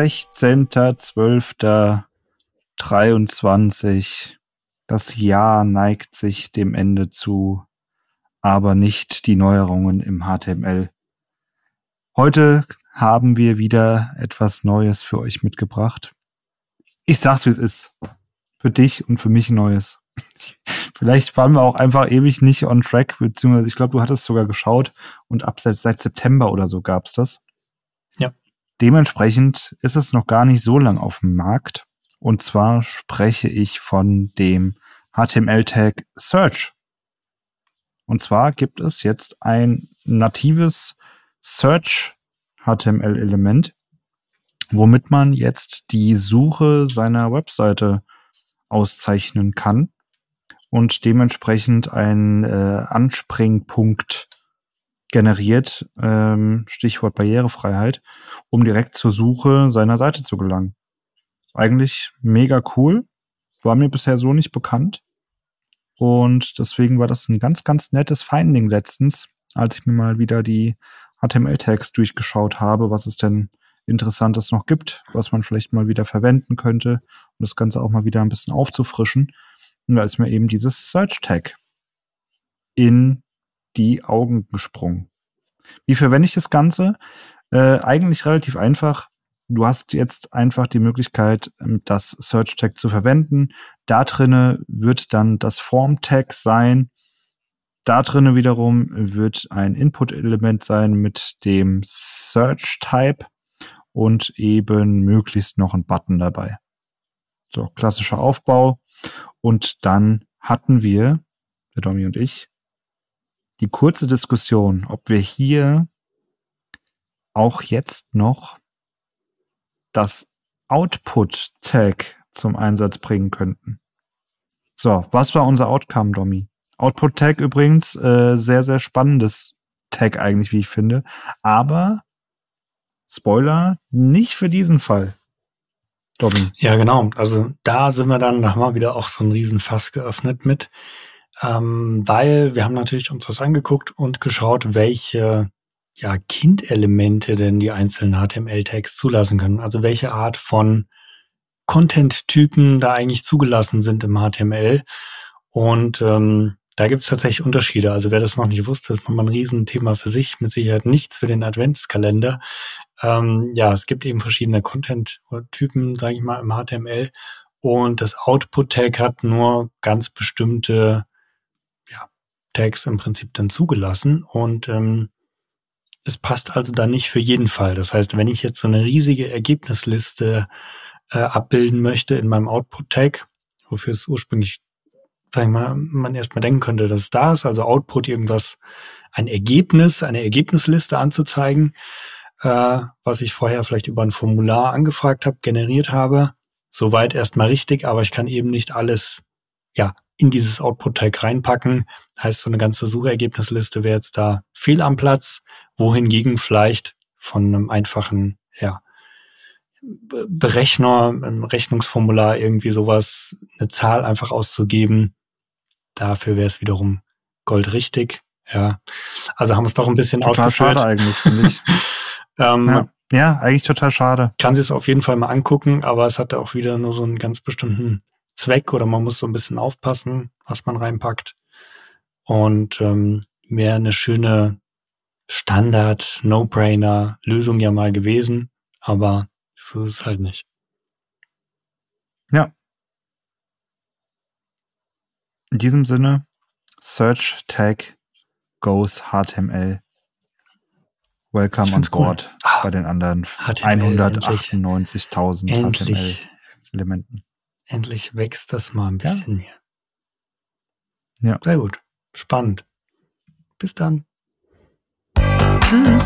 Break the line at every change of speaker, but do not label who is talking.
16.12.23. Das Jahr neigt sich dem Ende zu, aber nicht die Neuerungen im HTML. Heute haben wir wieder etwas Neues für euch mitgebracht. Ich sag's, wie es ist. Für dich und für mich Neues. Vielleicht waren wir auch einfach ewig nicht on track, beziehungsweise ich glaube, du hattest sogar geschaut und ab seit, seit September oder so gab's das. Dementsprechend ist es noch gar nicht so lang auf dem Markt. Und zwar spreche ich von dem HTML-Tag Search. Und zwar gibt es jetzt ein natives Search HTML-Element, womit man jetzt die Suche seiner Webseite auszeichnen kann und dementsprechend ein äh, Anspringpunkt generiert, ähm, Stichwort Barrierefreiheit, um direkt zur Suche seiner Seite zu gelangen. Eigentlich mega cool, war mir bisher so nicht bekannt und deswegen war das ein ganz, ganz nettes Finding letztens, als ich mir mal wieder die HTML-Tags durchgeschaut habe, was es denn Interessantes noch gibt, was man vielleicht mal wieder verwenden könnte, um das Ganze auch mal wieder ein bisschen aufzufrischen. Und da ist mir eben dieses Search-Tag in die Augen gesprungen. Wie verwende ich das Ganze? Äh, eigentlich relativ einfach. Du hast jetzt einfach die Möglichkeit, ähm, das Search Tag zu verwenden. Da drinne wird dann das Form Tag sein. Da drinnen wiederum wird ein Input-Element sein mit dem Search-Type und eben möglichst noch ein Button dabei. So, klassischer Aufbau. Und dann hatten wir, der Domi und ich, die kurze Diskussion, ob wir hier auch jetzt noch das Output-Tag zum Einsatz bringen könnten. So, was war unser Outcome, Domi? Output Tag übrigens, äh, sehr, sehr spannendes Tag eigentlich, wie ich finde. Aber Spoiler, nicht für diesen Fall.
Dobby. Ja, genau. Also da sind wir dann, wir wieder auch so ein Riesenfass geöffnet mit. Ähm, weil wir haben natürlich uns das angeguckt und geschaut, welche ja, Kindelemente denn die einzelnen HTML-Tags zulassen können. Also welche Art von Content-Typen da eigentlich zugelassen sind im HTML. Und ähm, da gibt es tatsächlich Unterschiede. Also wer das noch nicht wusste, ist nochmal ein Riesenthema für sich. Mit Sicherheit nichts für den Adventskalender. Ähm, ja, es gibt eben verschiedene Content-Typen, sage ich mal, im HTML. Und das Output-Tag hat nur ganz bestimmte Tags im Prinzip dann zugelassen. Und ähm, es passt also dann nicht für jeden Fall. Das heißt, wenn ich jetzt so eine riesige Ergebnisliste äh, abbilden möchte in meinem Output-Tag, wofür es ursprünglich sag ich mal, man erstmal denken könnte, dass es da ist, also Output irgendwas, ein Ergebnis, eine Ergebnisliste anzuzeigen, äh, was ich vorher vielleicht über ein Formular angefragt habe, generiert habe. Soweit erstmal richtig, aber ich kann eben nicht alles ja in dieses Output-Tag reinpacken. Heißt, so eine ganze Suchergebnisliste wäre jetzt da fehl am Platz, wohingegen vielleicht von einem einfachen, ja, Berechner, ein Rechnungsformular irgendwie sowas, eine Zahl einfach auszugeben, Dafür wäre es wiederum goldrichtig. Ja, also haben wir es doch ein bisschen
total ausgeführt. schade eigentlich, finde ich. ähm, ja. ja, eigentlich total schade.
Kann sich es auf jeden Fall mal angucken, aber es hat auch wieder nur so einen ganz bestimmten Zweck oder man muss so ein bisschen aufpassen, was man reinpackt. Und ähm, wäre eine schöne Standard, No-Brainer Lösung ja mal gewesen, aber so ist es halt nicht.
Ja, in diesem Sinne, Search Tag Goes HTML. Welcome on board cool. ah, bei den anderen 198.000 HTML-Elementen.
Endlich wächst das mal ein bisschen
ja. hier. Ja.
Sehr gut. Spannend. Bis dann. Tschüss.